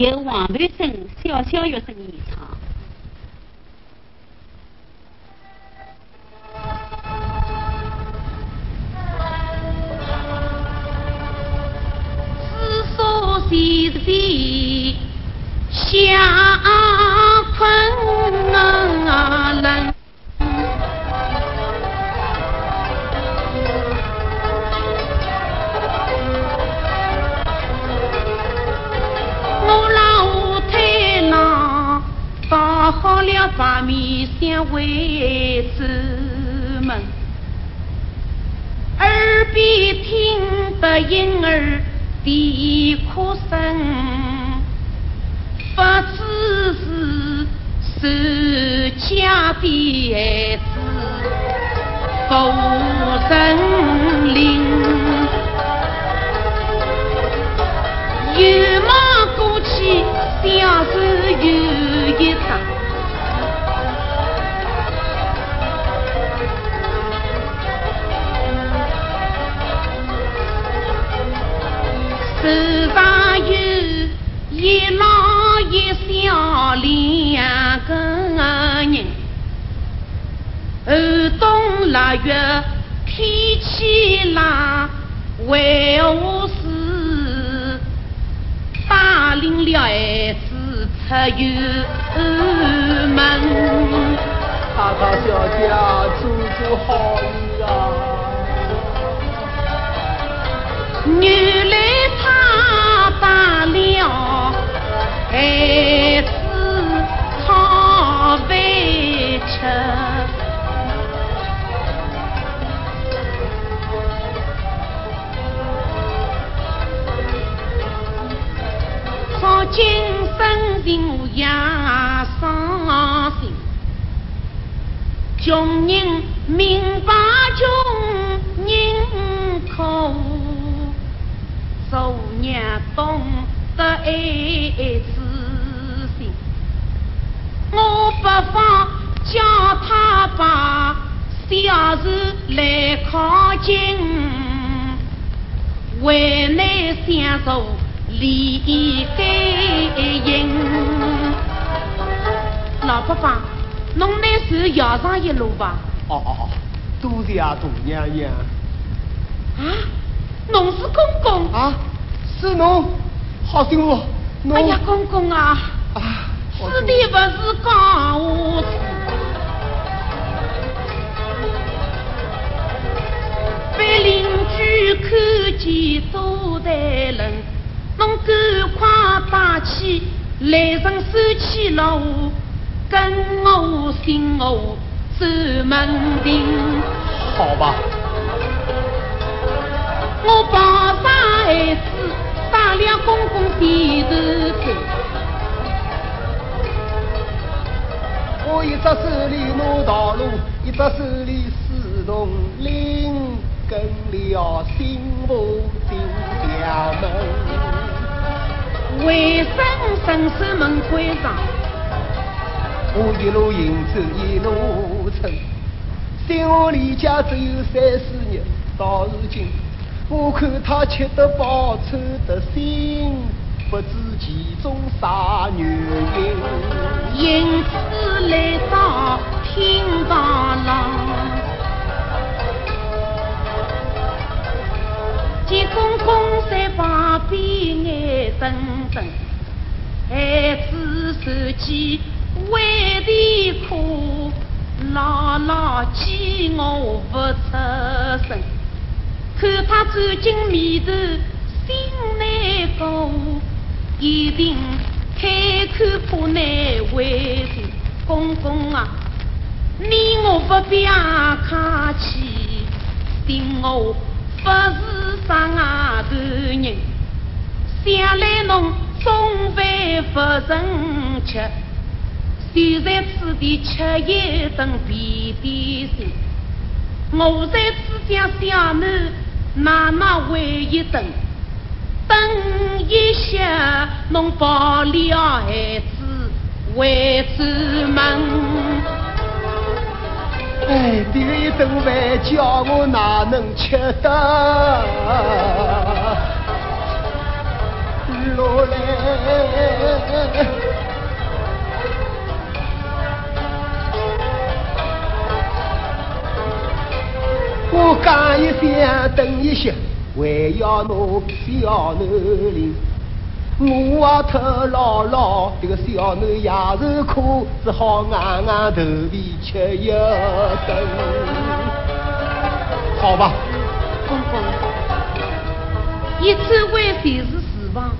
由黄培生小小乐声演唱。知所谁谁好了，把面相为子们，耳边听得婴儿的哭声，不知是谁家的孩子不人灵，有梦过去，相思有上有一老一小两个人，寒冬腊月天气冷，为何事带领了孩子出游门？大大小姐，做做好事啊！原来。打了孩子讨饭吃，操精神情我也伤心，穷人明白穷人苦。做娘懂得爱子心，我不妨叫他把小事来靠近，为难相助理该应。老伯伯，侬那是摇上一路吧。哦哦哦，多谢大娘娘。啊？侬是公公啊？是侬，好幸福。哎呀，公公啊！啊，是的，不是讲我。被邻居看见多待人，侬赶快打起来人收起了我，跟我姓我走门庭。好吧。我抱上孩子，上了公公前头走。我一只手里拿道路，一只手里四铜铃，跟了幸福进家门。为生伸手门关上，我一路行走一路称，在我离家只有三四日，到如今。我看他吃得饱，穿得新，不知其中啥原因。因此来到厅堂上，见公公在旁边眼瞪瞪，孩子手起外地苦，牢牢记我不出声。看他走进面头，心难过，一定开口怕难为情。公公啊，你我不必客气，定我不是上外头人。想来侬中饭不曾吃，就在此地吃一顿便便心。我在此家小囡。妈妈喂一顿，等一下，侬抱了孩子回走门。哎，第一顿饭叫我哪能吃得落来？讲一声等一歇，还要侬小囡领。我啊特姥姥，这个小囡也是苦，只好硬硬头皮吃一顿。好吧，公公，一餐饭侪是厨房，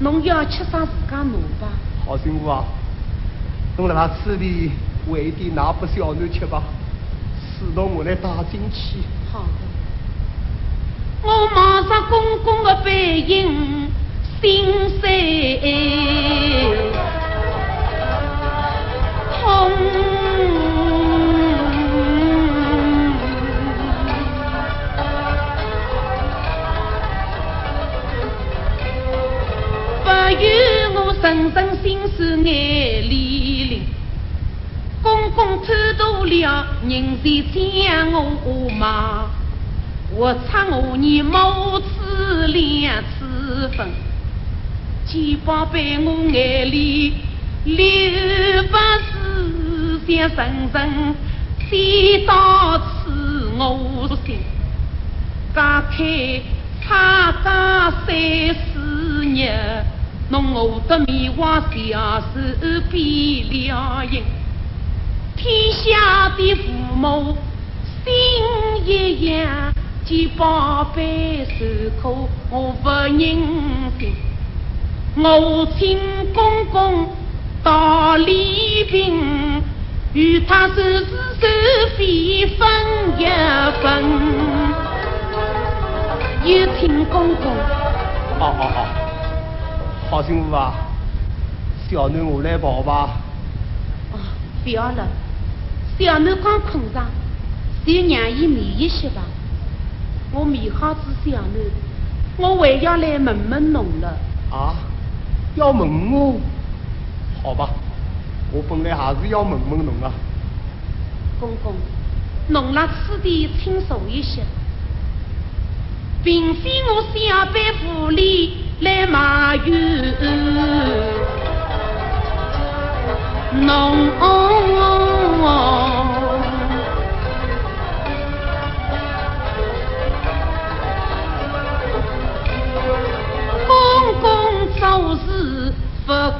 侬要吃上自家弄吧。好媳妇啊，侬辣辣此地喂一点拿给小囡吃吧，事到我来打进去。好的，我望着公公的背影。心碎我骂，我差我你母子两次分。肩膀被我眼里流不思想层层，写到此我心。家开差家三四日，侬我的面往小手变了形。天下的父母心一样，肩膀被受苦，我不忍心。我请公公到礼宾，与他收拾收费分一分。有请公公。哦哦哦，好媳妇啊，小囡我来抱吧。哦，不要了，小囡刚困上，就让伊眠一些吧。我眠好子小囡，我还要来问问侬了。啊？要问我，好吧，我本来还是要问问侬啊。公公，侬那此地清楚一些，并非我下辈府里来埋怨侬。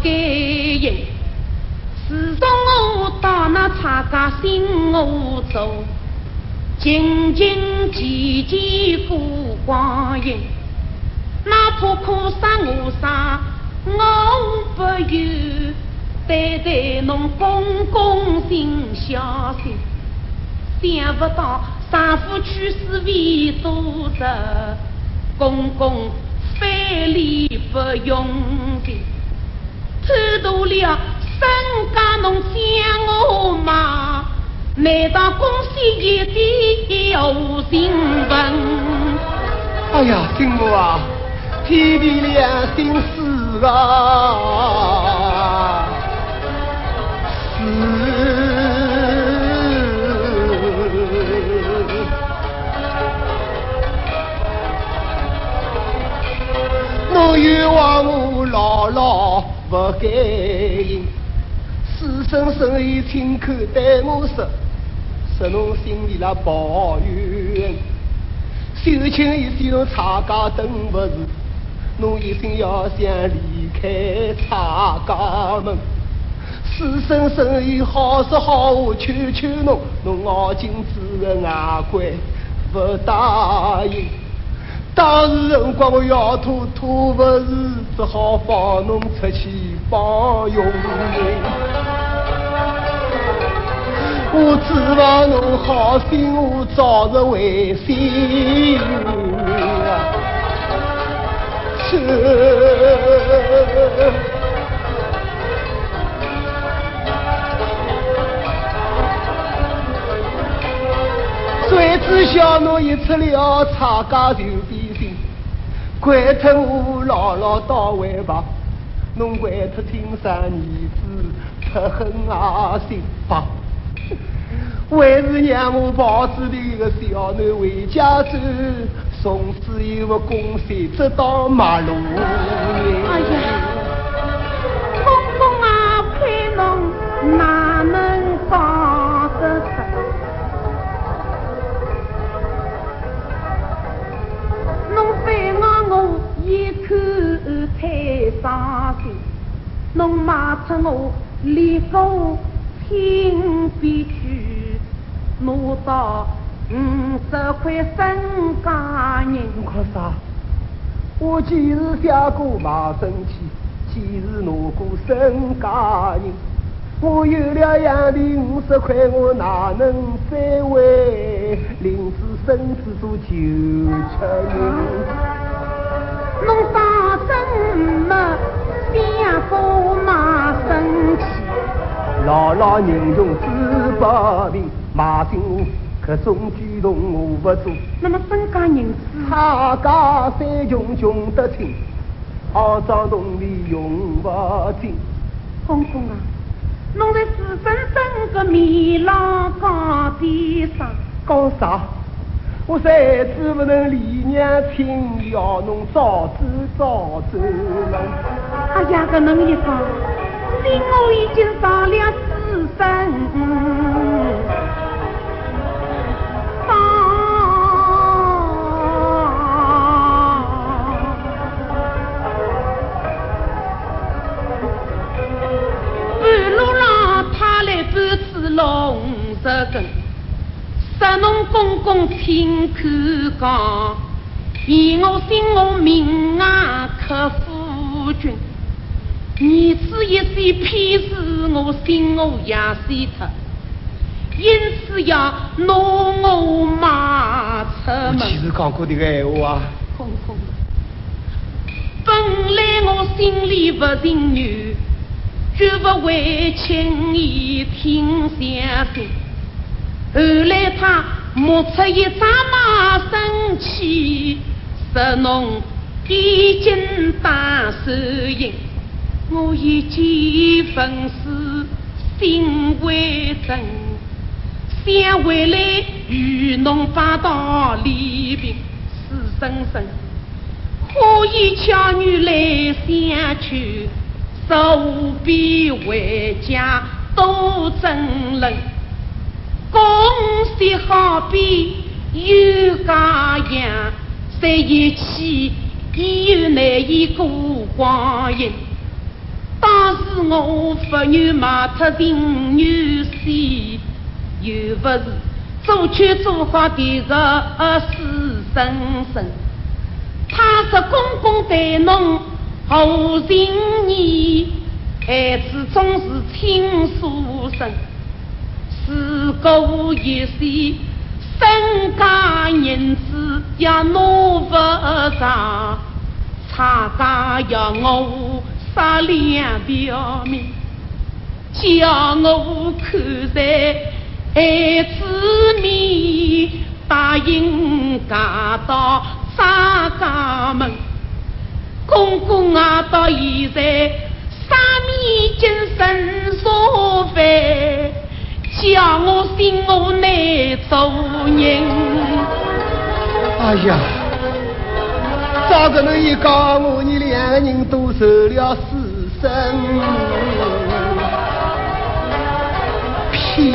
不该应。自从我到那茶家新屋住，静静寂寂过光阴。哪怕苦杀我杀，我不由对待侬公公心小心。想不到丈夫去世为多责，公公非礼不用心。偷渡了身家，侬将我骂，难道公司一点无情分？哎呀，金母啊，天地良心死啊！死！侬冤枉我姥姥。不该应，师生生意亲口对我说，说侬心里那抱怨，修情一线侬差家等不住，侬一心要想离开差家门。师生生意好说好话，求求侬，侬咬紧子的牙关，不答应。当时辰光我要吐吐不是，只好放侬出去帮佣。我指望侬好心，我早日回心！谁知晓侬一出了差家就变。怪脱我姥姥到位吧，侬怪脱亲生儿子特狠啊心吧，还是让我抱子里个小囡回家走，从此以后公山走到马路。哎呀，公公啊，陪侬哪能讲大心，侬骂出我立功亲笔去，拿到五十块身家银。可啥？我既是下过马生气，既是拿过身家银，我有了样的五十块，我哪能再为林子生子做救出人？侬当真没想不马生气？老老人穷志不平，马进我可种举动我不做。那么身家人子，他家三穷穷得清，二庄洞里用不尽。公公啊，侬在四分真个面浪讲的啥？讲啥？我才知不能离娘亲，要侬早知早走了。哎呀，个侬一讲，心我已经上了四身。半路上他来半次龙十根。十侬公公亲口讲，以我心我命啊克夫君，儿子一岁偏是我心我也死脱，因此要拿我骂出门。其实讲过这个闲话啊。公公，本来我心里不情愿，绝不会轻易听相信。后来他摸出一张马生气，说侬已经打手印，我一见粉丝心为真，想回来与侬把道理平，死生生，可以巧女来相娶，手臂回家多真人。恭虽好比有家养，在一起又难以过光阴。当时我不愿卖脱情女婿，又不是做却做好的个死生生。他说公公待侬好情义，孩子总是亲所生。自古一世，身家银子也拿不上，差价要我杀两条命，叫我看在孩子面，答应嫁到张家门。公公啊，到现在啥面精神做人。哎呀，早个能一讲我，你两个人都受了死生气。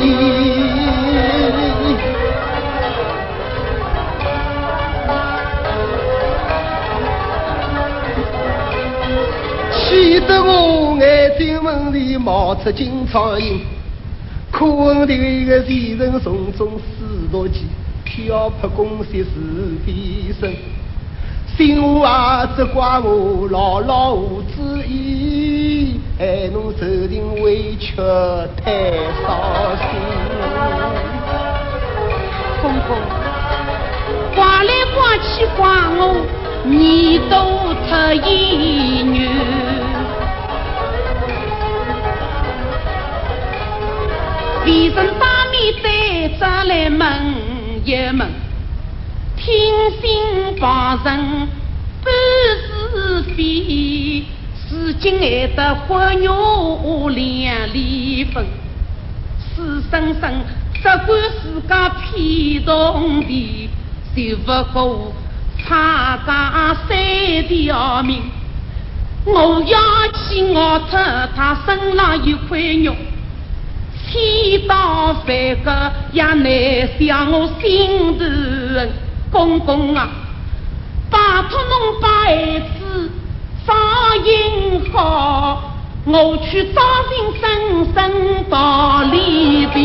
气得我眼睛门里冒出金苍蝇。可恨的一个前人从中思夺起，挑拨公媳是非深，心话责怪我老老无主意，害侬受尽委屈太伤心。公公，怪来怪去怪我，你都特一女。为人当面对着来问一问，听信旁人半是非，如今还得活肉两离分。死生生只管自家偏同的，就不过差价三条命。我要去咬脱他身上一块肉。天当凡个也难向我心头，公公啊，拜托侬把孩子照应好，我去找寻深深到黎平。